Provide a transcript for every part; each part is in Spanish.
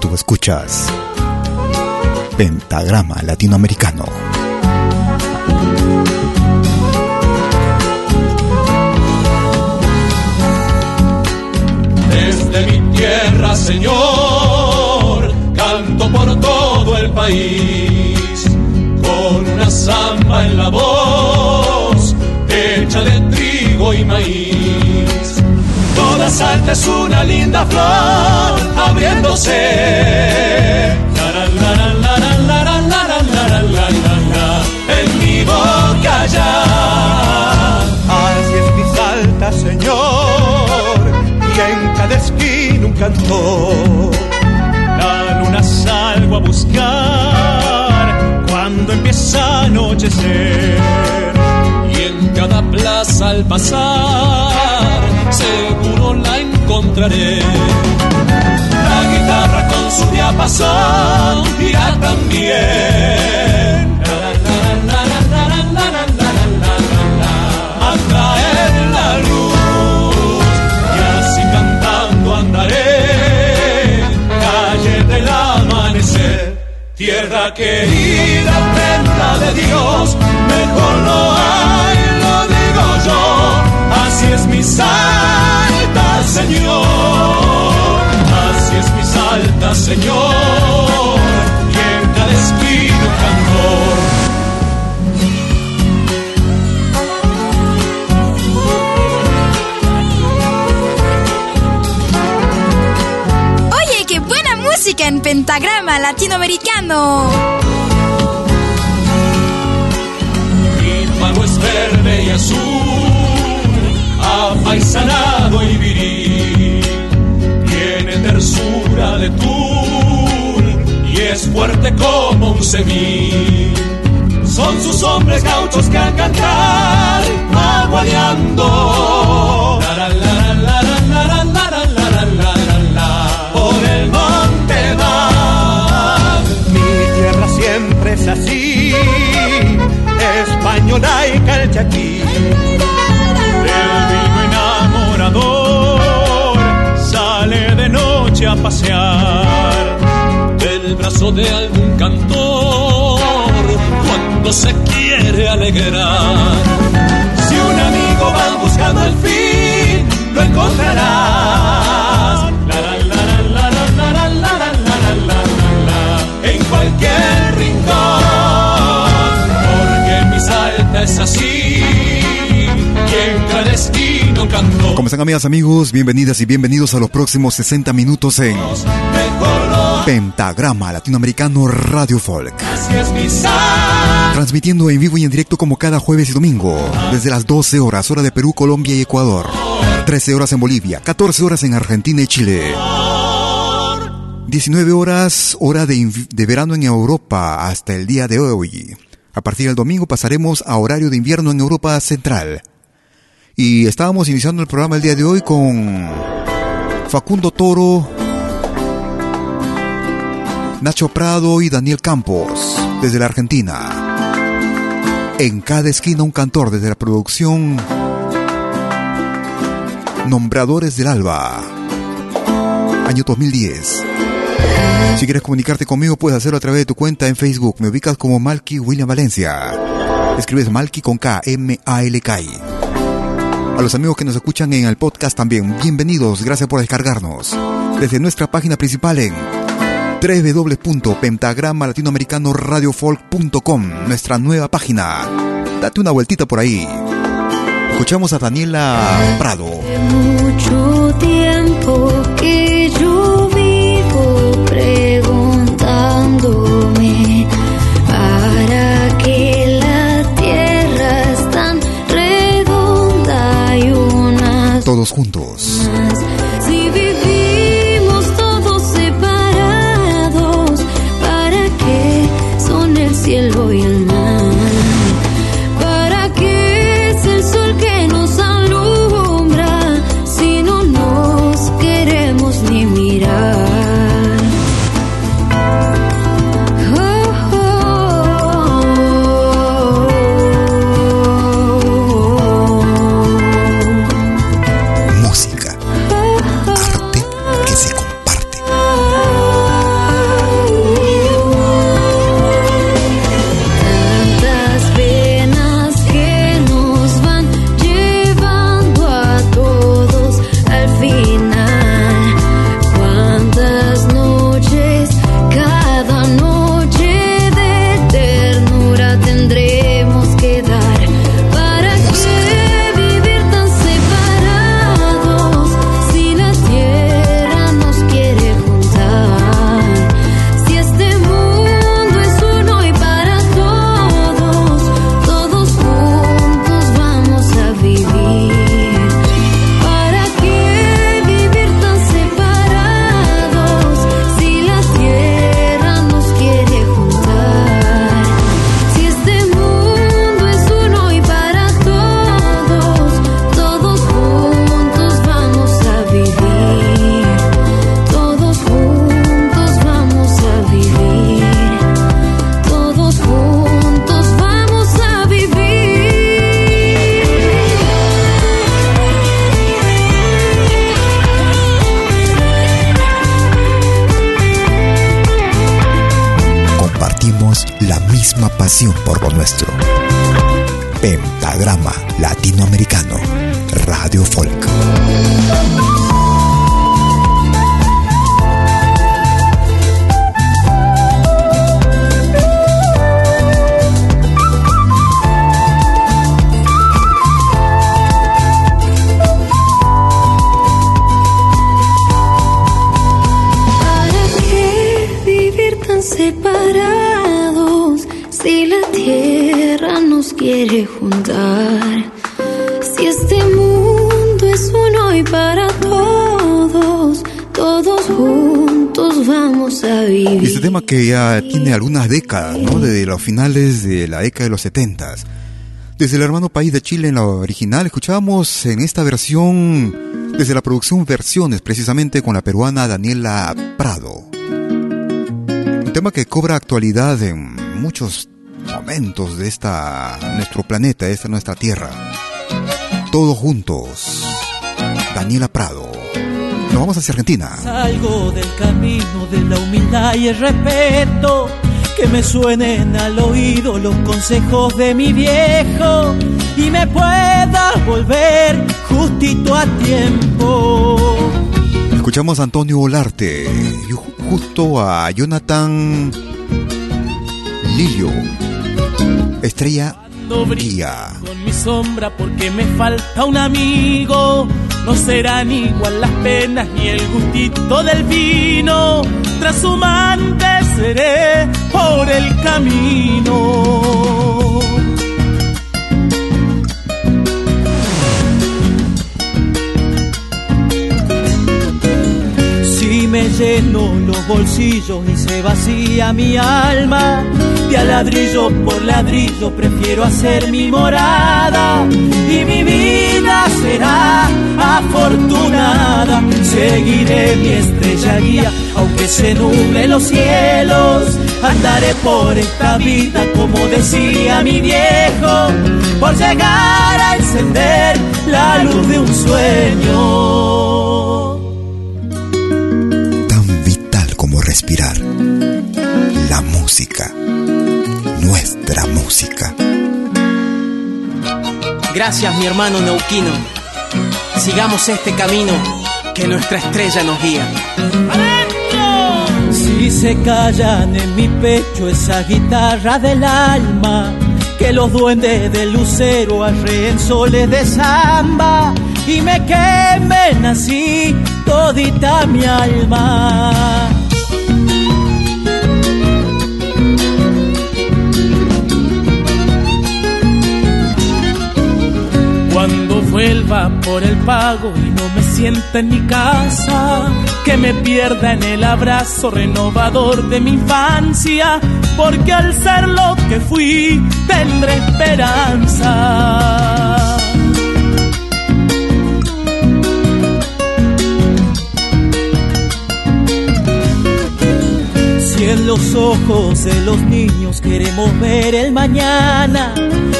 Tú escuchas Pentagrama Latinoamericano. Desde mi tierra, Señor, con una samba en la voz, hecha de trigo y maíz. Toda salta es una linda flor, abriéndose. En mi boca ya. Así es mi salta, Señor, y en cada esquina un cantor. Salgo a buscar cuando empieza a anochecer. Y en cada plaza al pasar, seguro la encontraré. La guitarra con su diapasón irá también. Querida, prenda de Dios, mejor no hay, lo digo yo, así es mi salta, Señor, así es mi salta, Señor, en pentagrama latinoamericano. Mi pago es verde y azul, apaisanado y viril. Tiene tersura de tul y es fuerte como un semil. Son sus hombres gauchos que al cantar aguadeando. de algún cantor cuando se quiere alegrar. Si un amigo va buscando el fin, lo encontrarás. En cualquier rincón, porque mi salta es así. ¿Cómo están amigas, amigos? Bienvenidas y bienvenidos a los próximos 60 minutos en... Pentagrama Latinoamericano Radio Folk. Transmitiendo en vivo y en directo como cada jueves y domingo, desde las 12 horas, hora de Perú, Colombia y Ecuador. 13 horas en Bolivia, 14 horas en Argentina y Chile. 19 horas, hora de, de verano en Europa, hasta el día de hoy. A partir del domingo pasaremos a horario de invierno en Europa Central. Y estábamos iniciando el programa el día de hoy con Facundo Toro, Nacho Prado y Daniel Campos, desde la Argentina. En cada esquina un cantor desde la producción Nombradores del Alba, año 2010. Si quieres comunicarte conmigo, puedes hacerlo a través de tu cuenta en Facebook. Me ubicas como Malky William Valencia. Escribes Malky con K, M-A-L-K. A los amigos que nos escuchan en el podcast también, bienvenidos, gracias por descargarnos. Desde nuestra página principal en www.pentagrama-latinoamericano-radiofolk.com, nuestra nueva página. Date una vueltita por ahí. Escuchamos a Daniela Prado. Mucho tiempo que yo vivo preguntándome para Todos juntos. Por lo nuestro. Pentagrama Latinoamericano. Radio Folk. Y este tema que ya tiene algunas décadas, ¿no? Desde los finales de la década de los setentas. Desde el hermano país de Chile en la original, escuchábamos en esta versión, desde la producción Versiones, precisamente con la peruana Daniela Prado. Un tema que cobra actualidad en muchos momentos de esta, nuestro planeta, esta nuestra tierra. Todos juntos. Daniela Prado. Vamos hacia Argentina. Salgo del camino de la humildad y el respeto. Que me suenen al oído los consejos de mi viejo y me pueda volver justito a tiempo. Escuchamos a Antonio Olarte y ju- justo a Jonathan Lilio, Estrella Guía. con mi sombra porque me falta un amigo. No serán igual las penas ni el gustito del vino. Trashumante seré por el camino. Me lleno los bolsillos y se vacía mi alma. De a ladrillo por ladrillo prefiero hacer mi morada y mi vida será afortunada. Seguiré mi estrella guía, aunque se nuble los cielos. Andaré por esta vida como decía mi viejo, por llegar a encender la luz de un sueño. Respirar. La música, nuestra música. Gracias mi hermano Neuquino. Sigamos este camino que nuestra estrella nos guía. Si se callan en mi pecho esa guitarra del alma, que los duendes del lucero arreen soles de samba y me quemen así todita mi alma. Vuelva por el pago y no me sienta en mi casa, que me pierda en el abrazo renovador de mi infancia, porque al ser lo que fui tendré esperanza. En los ojos de los niños queremos ver el mañana,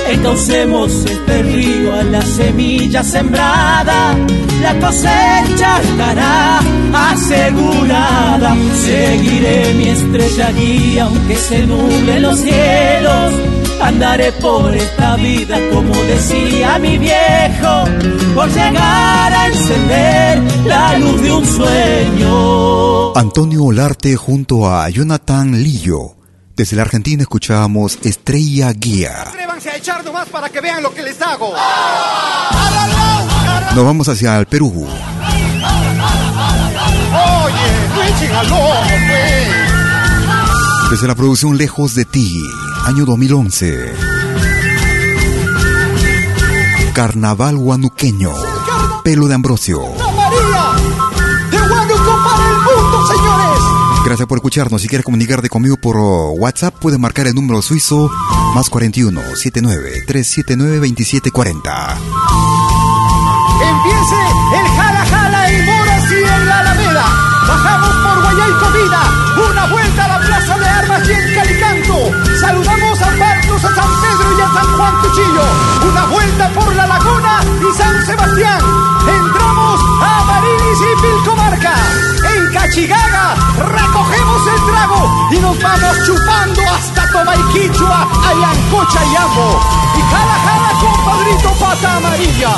Entonces este río a la semilla sembrada, la cosecha estará asegurada. Seguiré mi estrella guía, aunque se nublen los cielos. Andaré por esta vida como decía mi viejo, por llegar a encender la luz de un sueño. Antonio Olarte junto a Jonathan Lillo. Desde la Argentina escuchábamos Estrella Guía. Atrévanse a echar nomás para que vean lo que les hago. Nos vamos hacia el Perú. Oye. Desde la producción Lejos de ti, año 2011. Carnaval guanuqueño. Pelo de Ambrosio. Gracias por escucharnos. Si quieres comunicarte conmigo por oh, WhatsApp, puedes marcar el número suizo más 41 79 379 2740. Empiece el jala jala en Moras y en la Alameda. Bajamos por Guayá y Comida. Una vuelta por la Laguna y San Sebastián. Entramos a Marilis y Pilcomarca. En Cachigaga recogemos el trago y nos vamos chupando hasta Tomaiquichua, Ayancocha y Ambo. Y jala jala compadrito pata amarilla.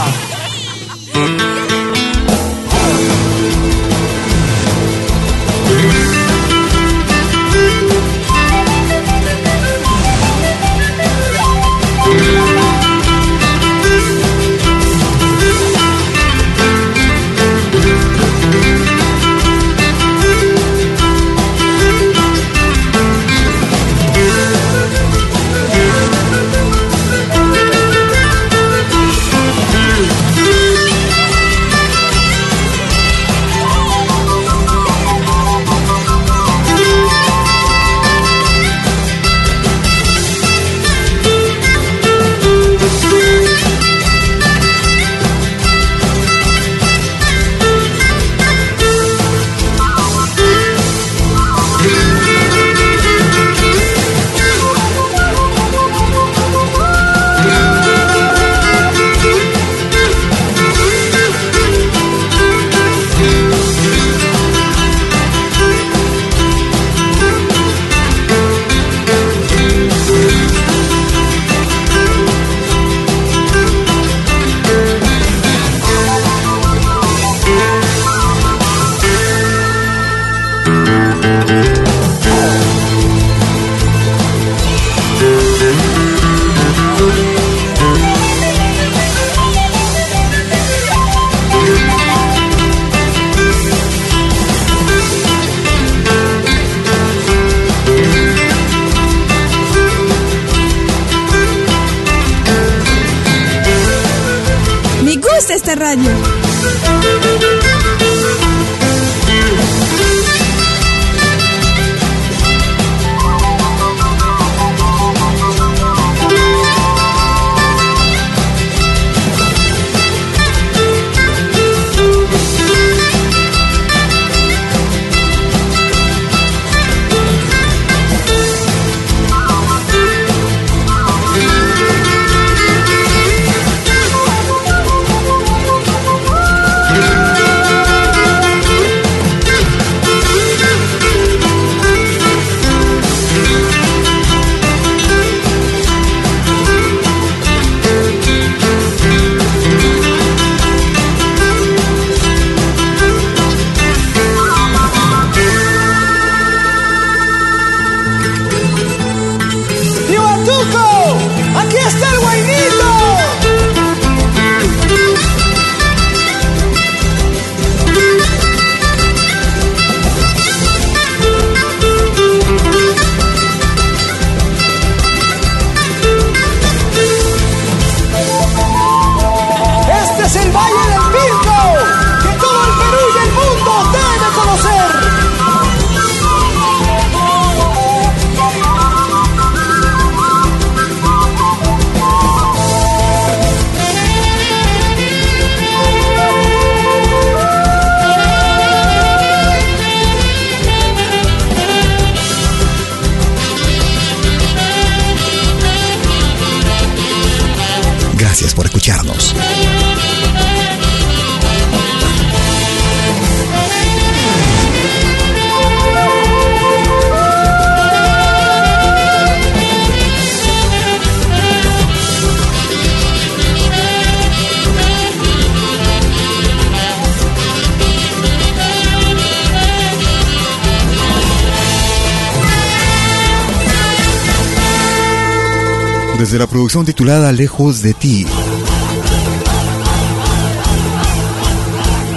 Producción titulada Lejos de ti.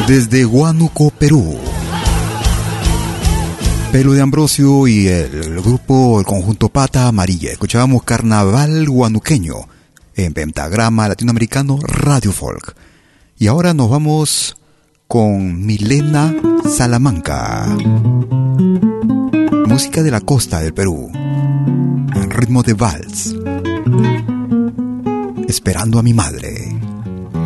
Desde Huánuco, Perú. Pelo de Ambrosio y el grupo, el conjunto Pata Amarilla. Escuchábamos Carnaval Guanuqueño en Pentagrama Latinoamericano Radio Folk. Y ahora nos vamos con Milena Salamanca. Música de la costa del Perú. En ritmo de vals. Esperando a mi madre.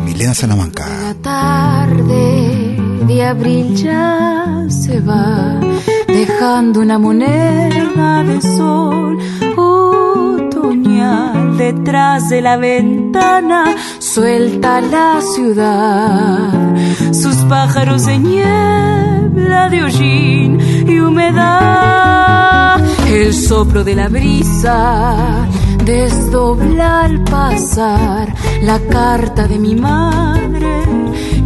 Milena Salamanca. La tarde de abril ya se va, dejando una moneda de sol otoñal detrás de la ventana. Suelta la ciudad, sus pájaros de niebla de hollín y humedad. El soplo de la brisa desdobla al pasar la carta de mi madre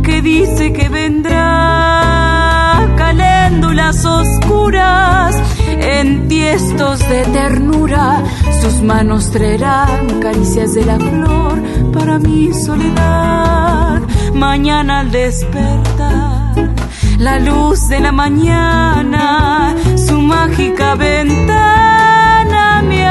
que dice que vendrá caléndulas oscuras. En tiestos de ternura sus manos traerán caricias de la flor para mi soledad. Mañana al despertar la luz de la mañana su mágica ventana me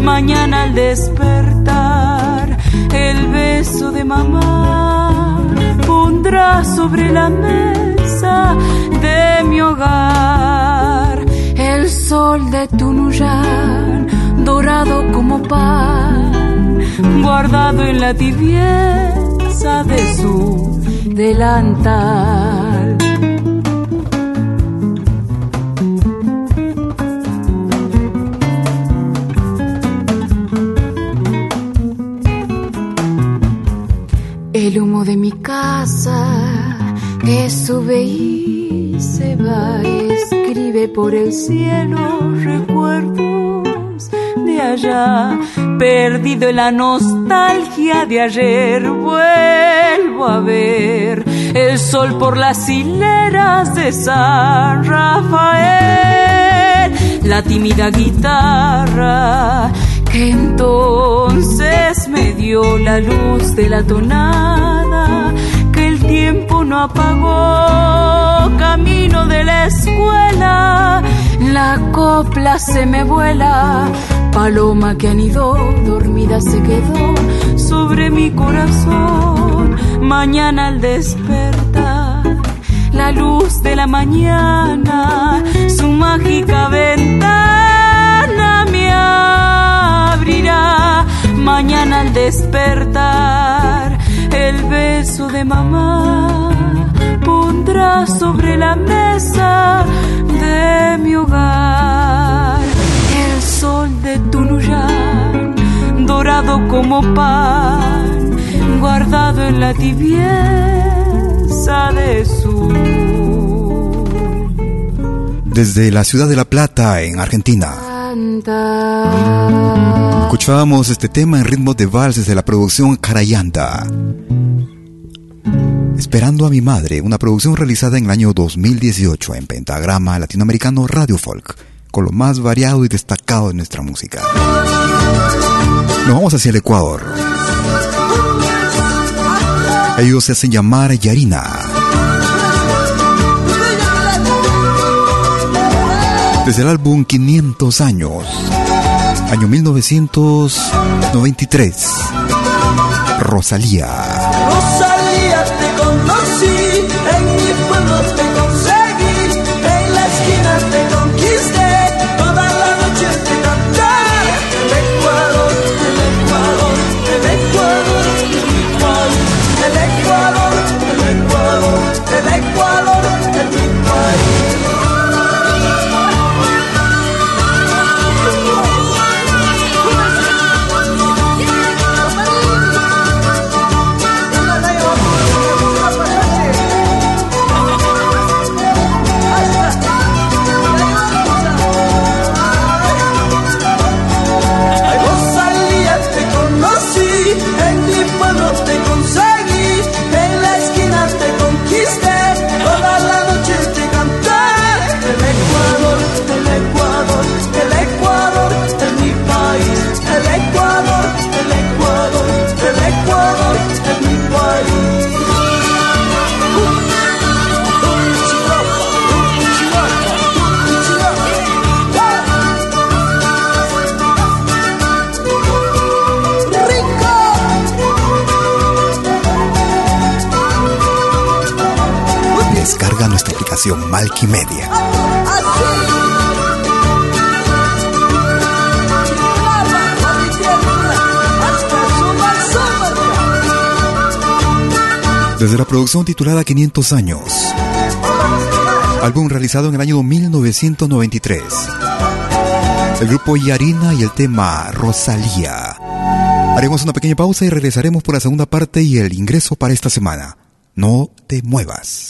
mañana al despertar el beso de mamá pondrá sobre la mesa de mi hogar. El sol de Tunuyán dorado como pan guardado en la tibieza de su delantal El humo de mi casa que sube y se va, escribe por el cielo recuerdos de allá. Perdido en la nostalgia de ayer, vuelvo a ver el sol por las hileras de San Rafael, la tímida guitarra entonces me dio la luz de la tonada que el tiempo no apagó. Camino de la escuela la copla se me vuela. Paloma que anidó dormida se quedó sobre mi corazón. Mañana al despertar la luz de la mañana su mágica ventana mañana al despertar el beso de mamá pondrá sobre la mesa de mi hogar. El sol de Tunuyán dorado como pan guardado en la tibieza de su desde la ciudad de La Plata en Argentina Escuchábamos este tema en ritmo de vals de la producción Carayanta. Esperando a mi madre, una producción realizada en el año 2018 en Pentagrama Latinoamericano Radio Folk, con lo más variado y destacado de nuestra música. Nos vamos hacia el Ecuador. Ellos se hacen llamar Yarina. Desde el álbum 500 años, año 1993, Rosalía. Rosalía te conocí, en mi pueblo te programación Media. Desde la producción titulada 500 años, álbum realizado en el año 1993, el grupo Yarina y el tema Rosalía. Haremos una pequeña pausa y regresaremos por la segunda parte y el ingreso para esta semana. No te muevas.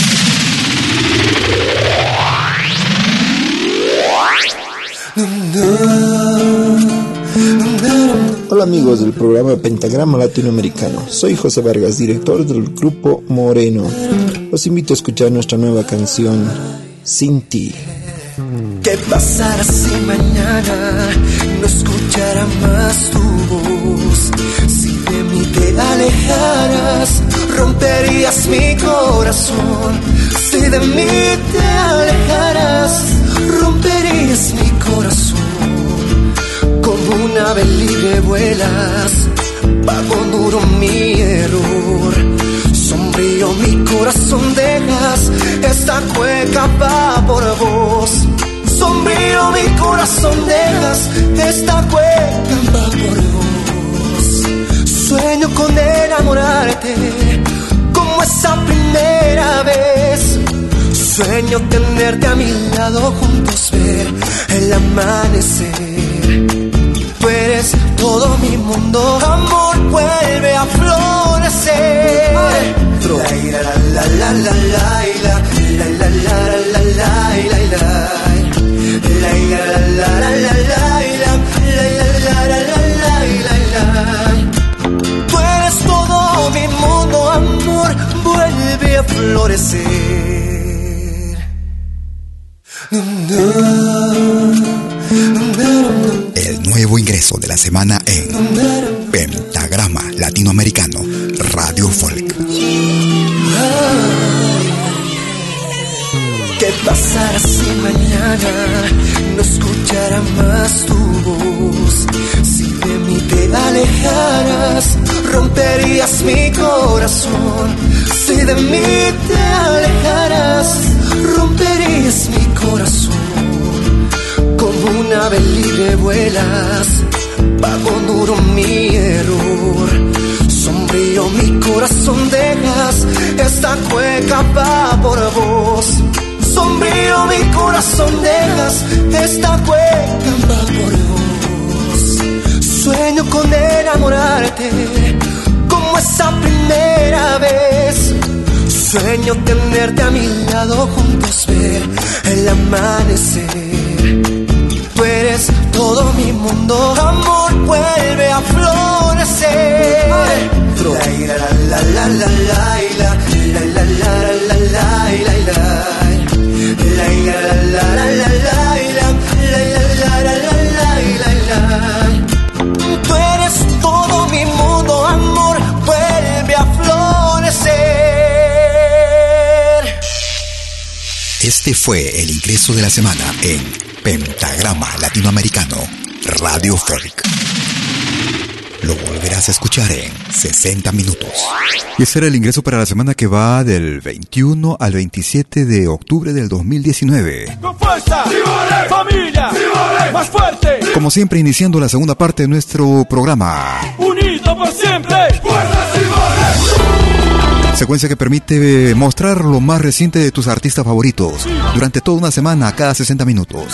Hola amigos del programa Pentagrama Latinoamericano. Soy José Vargas, director del grupo Moreno. Los invito a escuchar nuestra nueva canción, Sin ti. ¿Qué pasará si mañana no escuchara más tu voz? Si de mí te alejaras, romperías mi corazón. Si de mí te alejaras, romperías mi corazón. Un ave libre vuelas, pago duro mi error. Sombrío mi corazón dejas, esta cueca va por vos sombrío mi corazón dejas, esta cueca va por vos. Sueño con enamorarte, como esa primera vez. Sueño tenerte a mi lado juntos, ver el amanecer. Eres todo mi mundo, amor, vuelve a florecer. La la la la la la la la la la la la la la Tú eres todo mi mundo, amor, vuelve a florecer. Nuevo ingreso de la semana en Pentagrama Latinoamericano Radio Folk. ¿Qué pasará si mañana no escuchara más tu voz? Si de mí te alejaras, romperías mi corazón. Si de mí te alejaras, romperías mi corazón. Como un ave libre vuelas, pago duro mi error. Sombrío mi corazón dejas, esta cueca va por vos sombrío mi corazón dejas, esta cueca va por vos. Sueño con enamorarte, como esa primera vez. Sueño tenerte a mi lado juntos, ver el amanecer. Eres todo mi mundo, amor, vuelve a florecer. La la la la la la la la la la la Tú eres todo mi mundo, amor, vuelve a florecer. Este fue el ingreso de la semana en Pentagrama Latinoamericano Radio Folk. Lo volverás a escuchar en 60 minutos. Y ese era el ingreso para la semana que va del 21 al 27 de octubre del 2019. ¡Con fuerza! ¡Familia! ¡Más fuerte! Como siempre, iniciando la segunda parte de nuestro programa. ¡Unido por siempre! ¡Fuerza Secuencia que permite mostrar lo más reciente de tus artistas favoritos durante toda una semana, cada 60 minutos.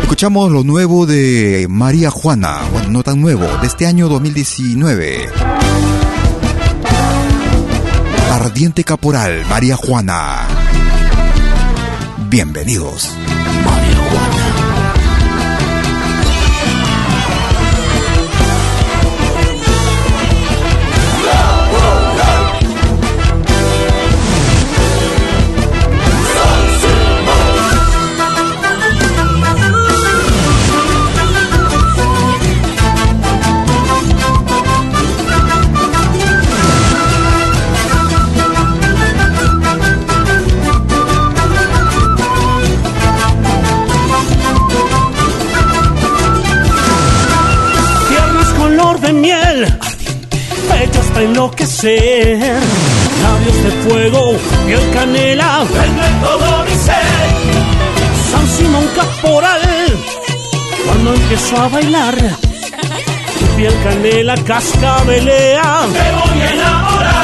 Escuchamos lo nuevo de María Juana, bueno, no tan nuevo, de este año 2019. Ardiente Caporal, María Juana. Bienvenidos. María Juana. Enloquecer, labios de fuego, piel canela, vende todo mi ser. San Simón Caporal, cuando empezó a bailar, piel canela cascabelea, me voy a enamorar.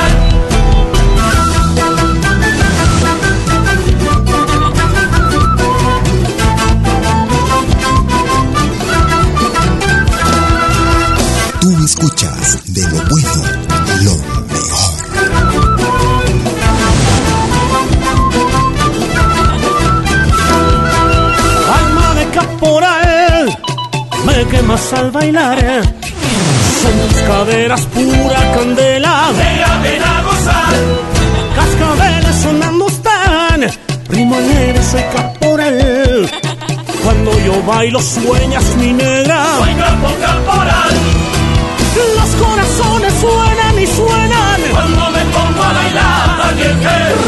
Al bailar. Son tus caderas pura candela. Ven, a gozar. Cascabeles sonando están. Primo alegre soy caporal. Cuando yo bailo sueñas mi negra. Soy capo caporal. Los corazones suenan y suenan. Cuando me pongo a bailar. Caliente.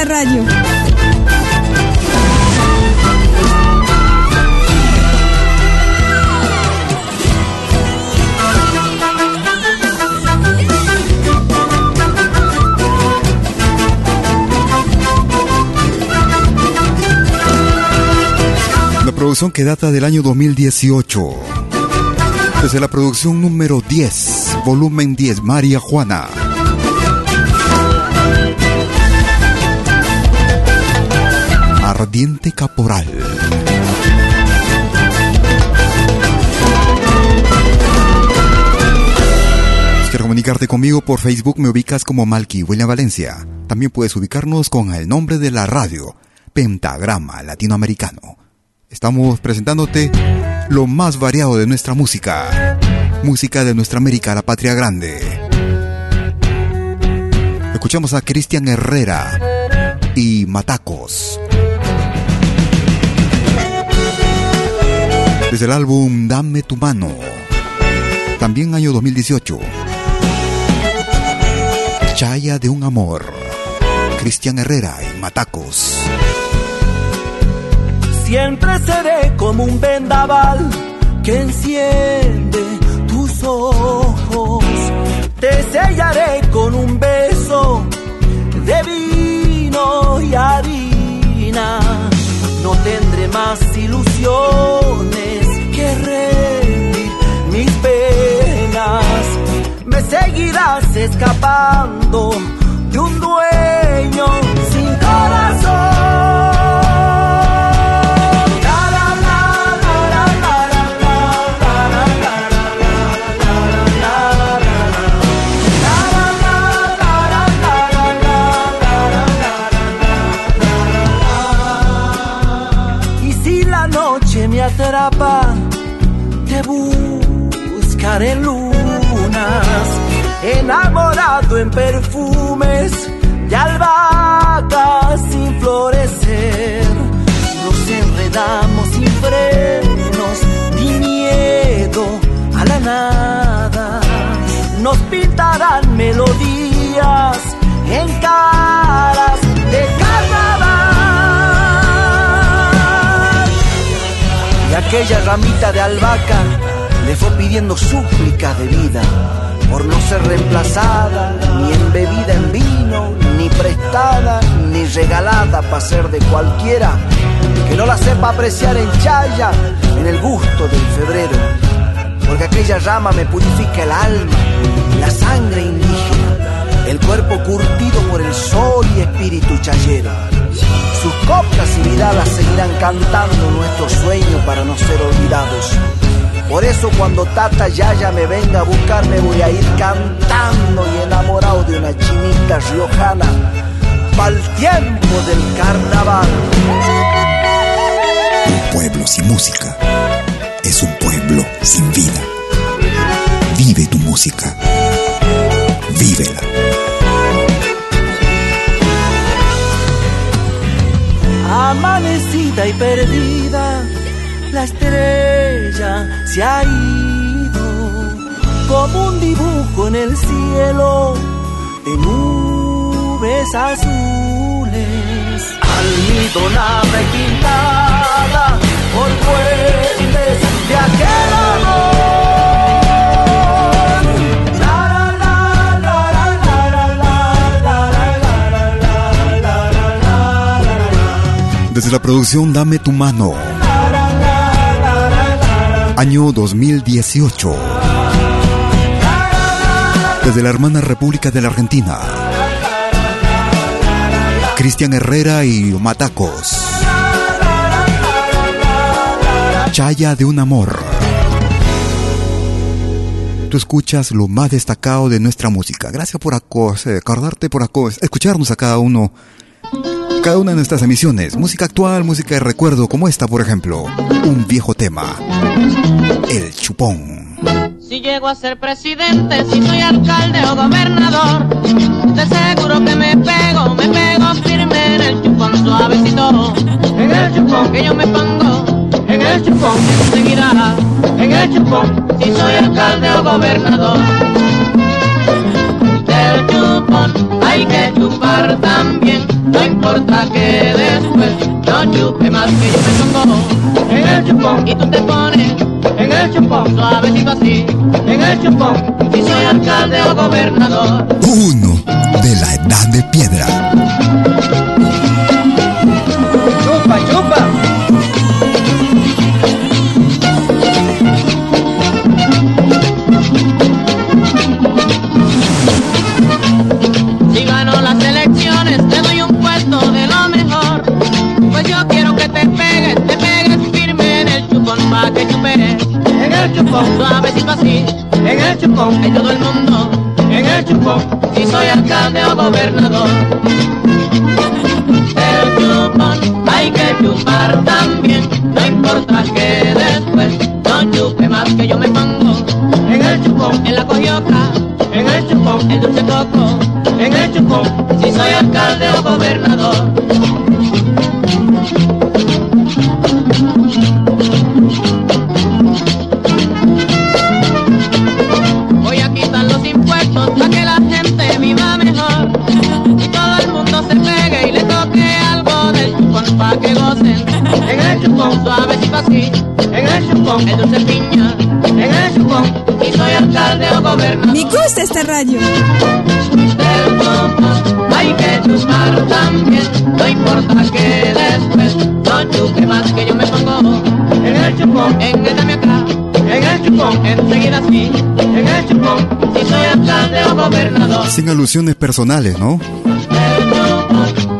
Esta radio. Una producción que data del año 2018. Desde la producción número 10, volumen 10, María Juana. Ardiente Caporal. Si quieres comunicarte conmigo por Facebook, me ubicas como Malky William Valencia. También puedes ubicarnos con el nombre de la radio, Pentagrama Latinoamericano. Estamos presentándote lo más variado de nuestra música. Música de nuestra América, la patria grande. Escuchamos a Cristian Herrera y Matacos. Desde el álbum Dame tu mano. También año 2018. Chaya de un amor. Cristian Herrera y Matacos. Siempre seré como un vendaval que enciende tus ojos. Te sellaré con un beso de vino y harina. No tendré más ilusiones seguirás escapando de un dueño. Aquella ramita de albahaca le fue pidiendo súplicas de vida por no ser reemplazada, ni embebida en vino, ni prestada, ni regalada para ser de cualquiera que no la sepa apreciar en chaya, en el gusto del febrero. Porque aquella rama me purifica el alma, la sangre indígena, el cuerpo curtido por el sol y espíritu chayero. Sus coplas y miradas seguirán cantando nuestro sueño para no ser olvidados. Por eso cuando Tata Yaya me venga a buscar me voy a ir cantando y enamorado de una chinita riojana pa'l tiempo del carnaval. Un pueblo sin música es un pueblo sin vida. Vive tu música. Vívela. Amanecida y perdida, la estrella se ha ido como un dibujo en el cielo de nubes azules. Almidonada y pintada por puentes de aquel amor. Desde la producción Dame tu mano. Año 2018. Desde la hermana República de la Argentina. Cristian Herrera y Matacos. Chaya de un amor. Tú escuchas lo más destacado de nuestra música. Gracias por eh, acordarte, por escucharnos a cada uno cada una de nuestras emisiones. Música actual, música de recuerdo, como esta, por ejemplo. Un viejo tema. El chupón. Si llego a ser presidente, si soy alcalde o gobernador, de seguro que me pego, me pego firme en el chupón suavecito. En el chupón que yo me pongo, en el chupón enseguida, en el chupón, si soy alcalde o gobernador. Chupón hay que chupar también, no importa que después no chupe más que yo me pongo en el chupón y tú te pones en el chupón suavecito así, en el chupón, si soy alcalde o gobernador. Uno de la edad de piedra. Chupa, chupa. El chupón. Suavecito así, en el chupón. Hay todo el mundo, en el chupón, si soy alcalde o gobernador. El chupón hay que chupar también, no importa que después no chupe más que yo me pongo, en el chupón, en la cojioca, en el chupón, el dulce coco, en el chupón, si soy alcalde o gobernador. Chupón suavecito así, en el chupón el dulce piña, en el chupón y soy alcalde o gobernador. Me gusta esta radio. Del chupón hay que chupar también, no importa que después no chupe más que yo me pongo. En el chupón, en el dame acá, en el chupón, enseguida así, en el chupón, si soy alcalde o gobernador. Sin alusiones personales, ¿no?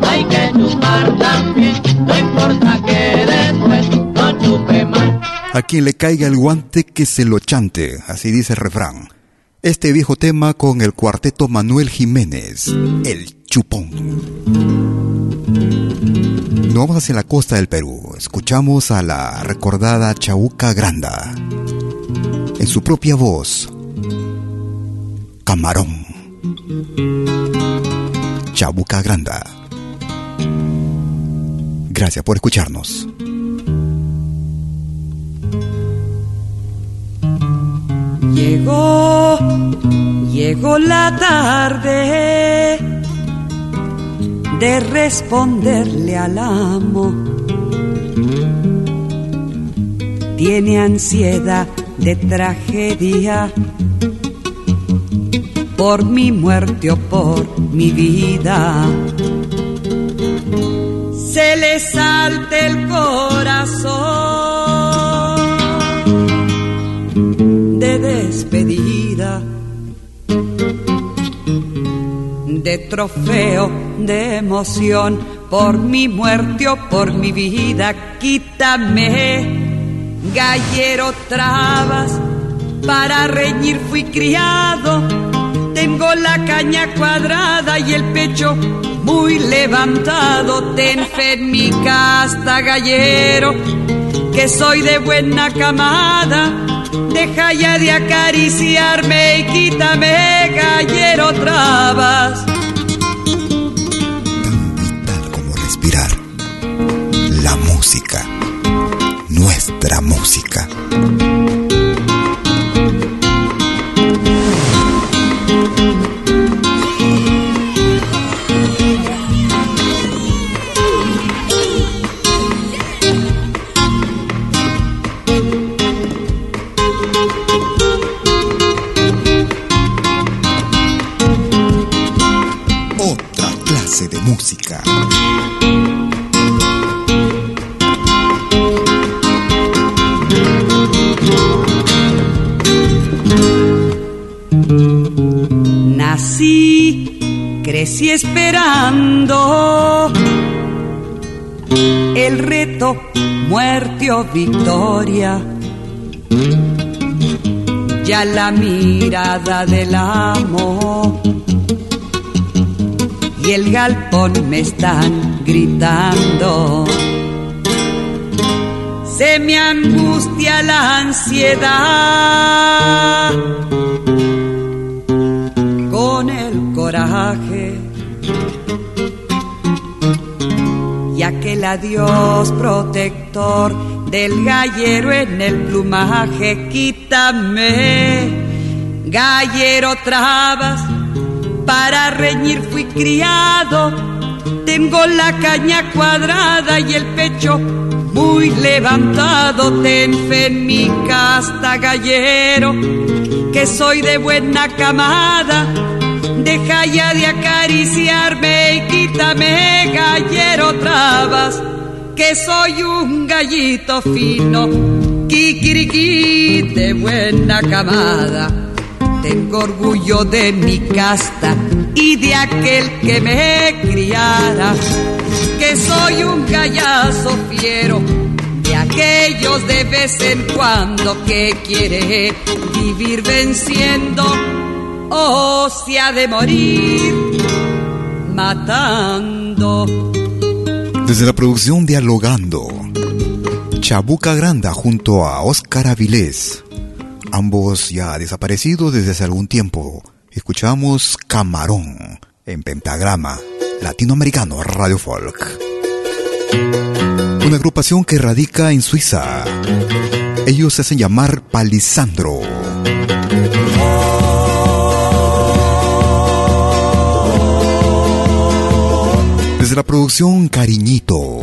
Hay que chupar también, no importa que A quien le caiga el guante que se lo chante, así dice el refrán. Este viejo tema con el cuarteto Manuel Jiménez, El Chupón. Nos vamos hacia la costa del Perú. Escuchamos a la recordada Chauca Granda. En su propia voz, Camarón. Chabuca Granda. Gracias por escucharnos. Llegó, llegó la tarde de responderle al amo. Tiene ansiedad de tragedia por mi muerte o por mi vida. Se le salte el corazón trofeo, de emoción por mi muerte o por mi vida. Quítame, gallero trabas, para reñir fui criado tengo la caña cuadrada y el pecho muy levantado. Ten fe en mi casta, gallero, que soy de buena camada. Deja ya de acariciarme y quítame, gallero, trabas. La música. Nuestra música. Victoria. Ya la mirada del amo y el galpón me están gritando. Se me angustia la ansiedad con el coraje el adiós protector del gallero en el plumaje, quítame, gallero trabas, para reñir fui criado, tengo la caña cuadrada y el pecho muy levantado, ten fe en mi casta, gallero, que soy de buena camada. Deja ya de acariciarme y quítame, gallero trabas, que soy un gallito fino, kikiriki de buena camada. Tengo orgullo de mi casta y de aquel que me criara, que soy un gallazo fiero de aquellos de vez en cuando que quiere vivir venciendo o se ha de morir matando. Desde la producción Dialogando, Chabuca Granda junto a Oscar Avilés, ambos ya desaparecidos desde hace algún tiempo, escuchamos Camarón en Pentagrama Latinoamericano Radio Folk. Una agrupación que radica en Suiza. Ellos se hacen llamar Palisandro. Desde la producción Cariñito.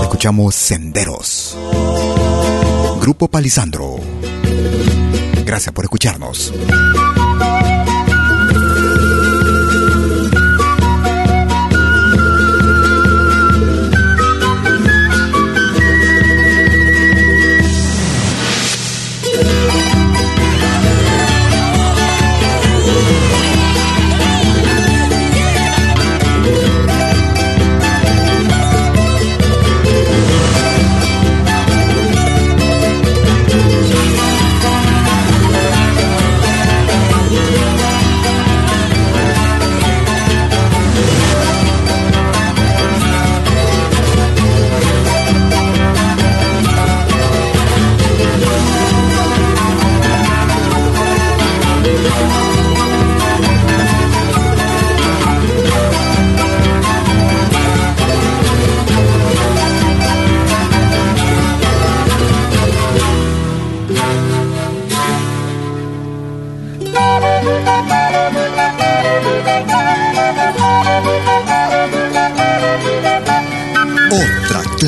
Escuchamos Senderos. Grupo Palisandro. Gracias por escucharnos.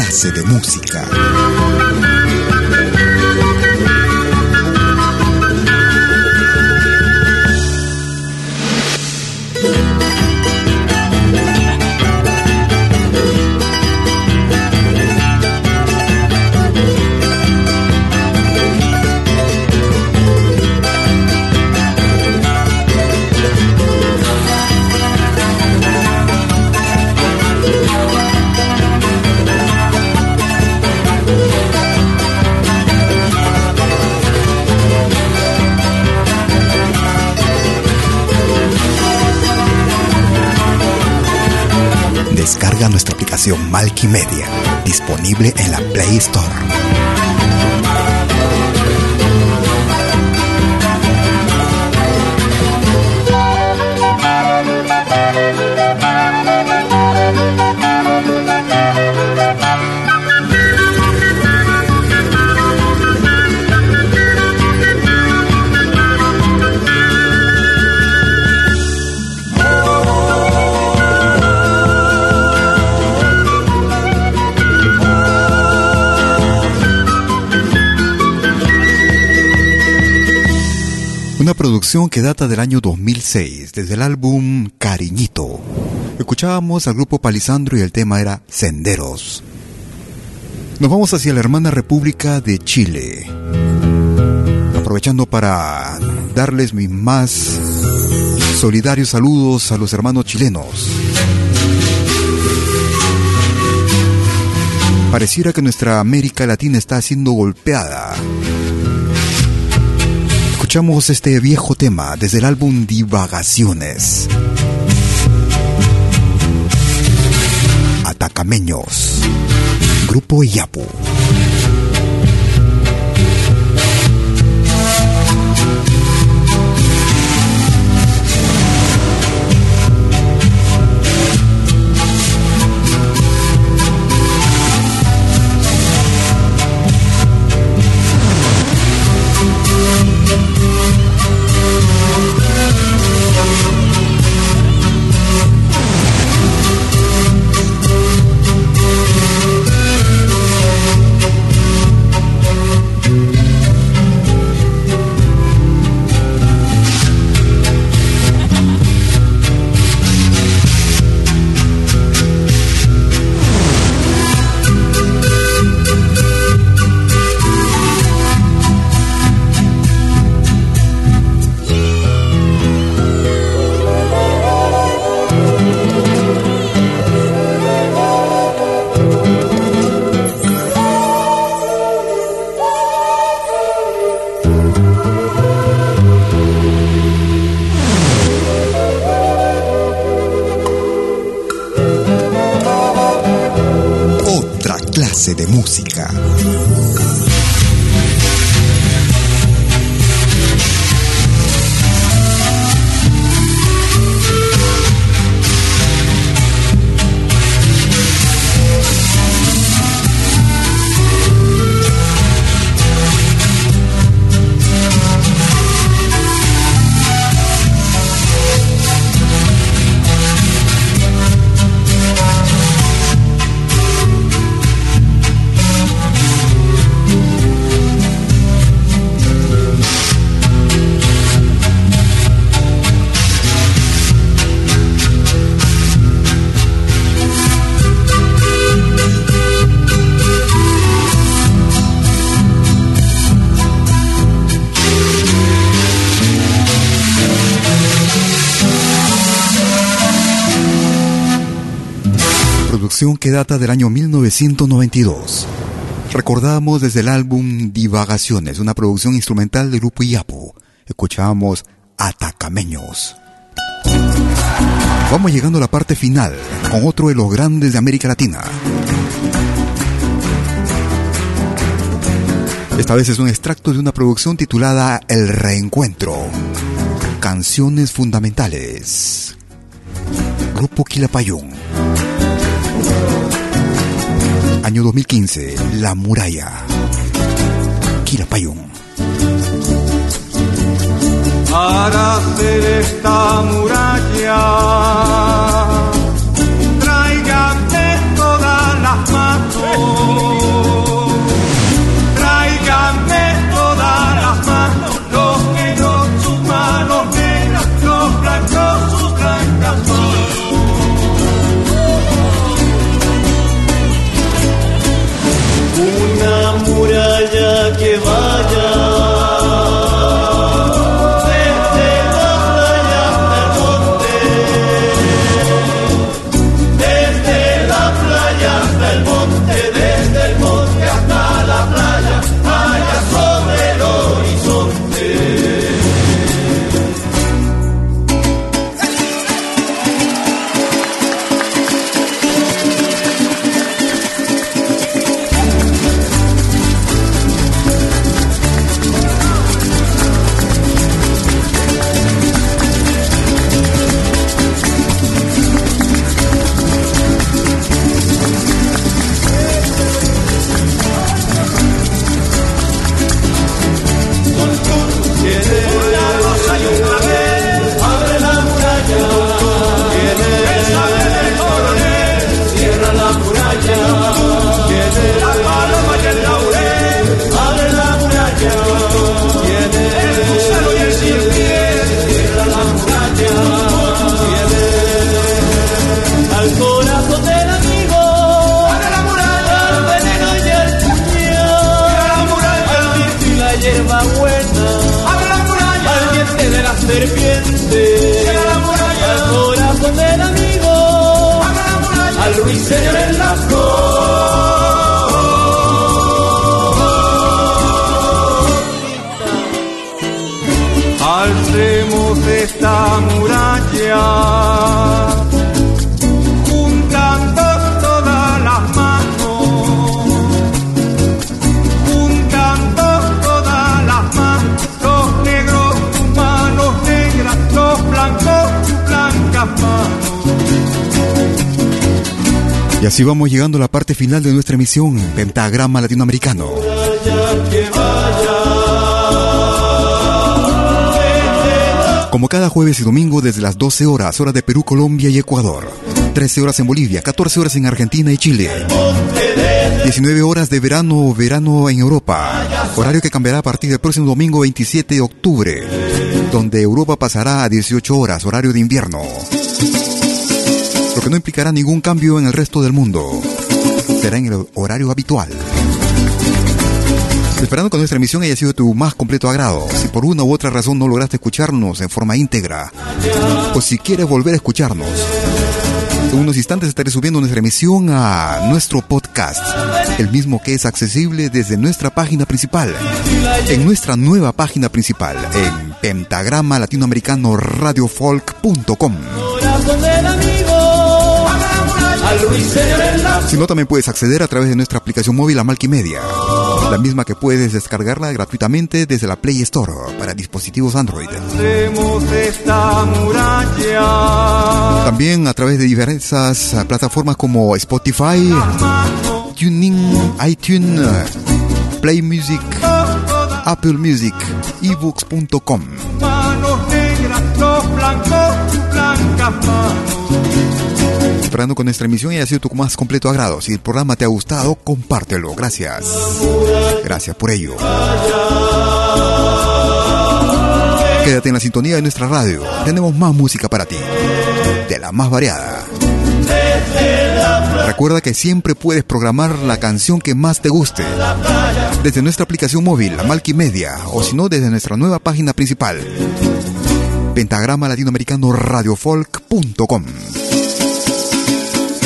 Clase de música. Descarga nuestra aplicación Malkimedia, disponible en la Play Store. Producción que data del año 2006, desde el álbum Cariñito. Escuchábamos al grupo Palisandro y el tema era Senderos. Nos vamos hacia la hermana República de Chile, aprovechando para darles mis más solidarios saludos a los hermanos chilenos. Pareciera que nuestra América Latina está siendo golpeada escuchamos este viejo tema desde el álbum Divagaciones. Atacameños. Grupo Iyapu. Data del año 1992. Recordamos desde el álbum Divagaciones, una producción instrumental del grupo Iapo. Escuchábamos Atacameños. Vamos llegando a la parte final con otro de los grandes de América Latina. Esta vez es un extracto de una producción titulada El Reencuentro. Canciones fundamentales. Grupo Quilapayún. Año 2015, La Muralla. Quilapayún. Para hacer esta muralla, Y así vamos llegando a la parte final de nuestra emisión, Pentagrama Latinoamericano. Como cada jueves y domingo desde las 12 horas, hora de Perú, Colombia y Ecuador. 13 horas en Bolivia, 14 horas en Argentina y Chile. 19 horas de verano, verano en Europa. Horario que cambiará a partir del próximo domingo 27 de octubre, donde Europa pasará a 18 horas, horario de invierno. Lo que no implicará ningún cambio en el resto del mundo. Será en el horario habitual. Esperando que nuestra emisión haya sido de tu más completo agrado. Si por una u otra razón no lograste escucharnos en forma íntegra, o si quieres volver a escucharnos, en unos instantes estaré subiendo nuestra emisión a nuestro podcast, el mismo que es accesible desde nuestra página principal, en nuestra nueva página principal, en pentagrama latinoamericano radiofolk.com. Si no, también puedes acceder a través de nuestra aplicación móvil a Malkimedia, la misma que puedes descargarla gratuitamente desde la Play Store para dispositivos Android. También a través de diversas eh, plataformas como Spotify, Tuning, iTunes, Play Music, Apple Music, ebooks.com. Manos negras, los blancos blancas manos. Esperando con nuestra emisión haya sido tu más completo agrado. Si el programa te ha gustado, compártelo. Gracias. Gracias por ello. Quédate en la sintonía de nuestra radio. Tenemos más música para ti. De la más variada. Recuerda que siempre puedes programar la canción que más te guste. Desde nuestra aplicación móvil, la Malkimedia, o si no, desde nuestra nueva página principal. Pentagrama Latinoamericano Radiofolk.com.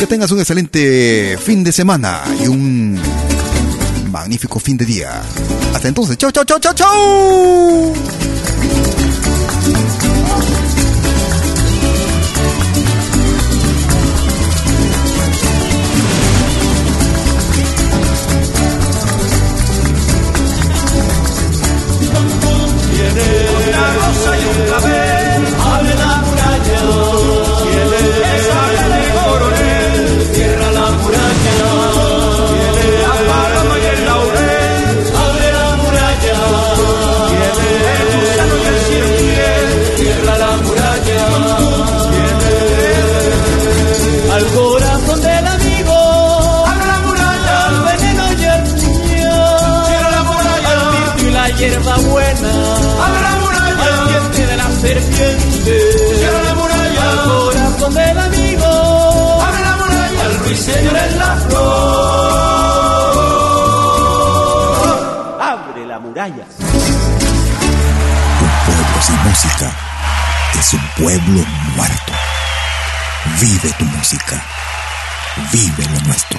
Que tengas un excelente fin de semana y un magnífico fin de día. Hasta entonces, chau. Una rosa y un serpiente, Cierra la muralla. al corazón del amigo, Abre la muralla. El ruiseñor en la flor. abre la muralla. Un pueblo sin música es un pueblo muerto. Vive tu música. Vive lo nuestro.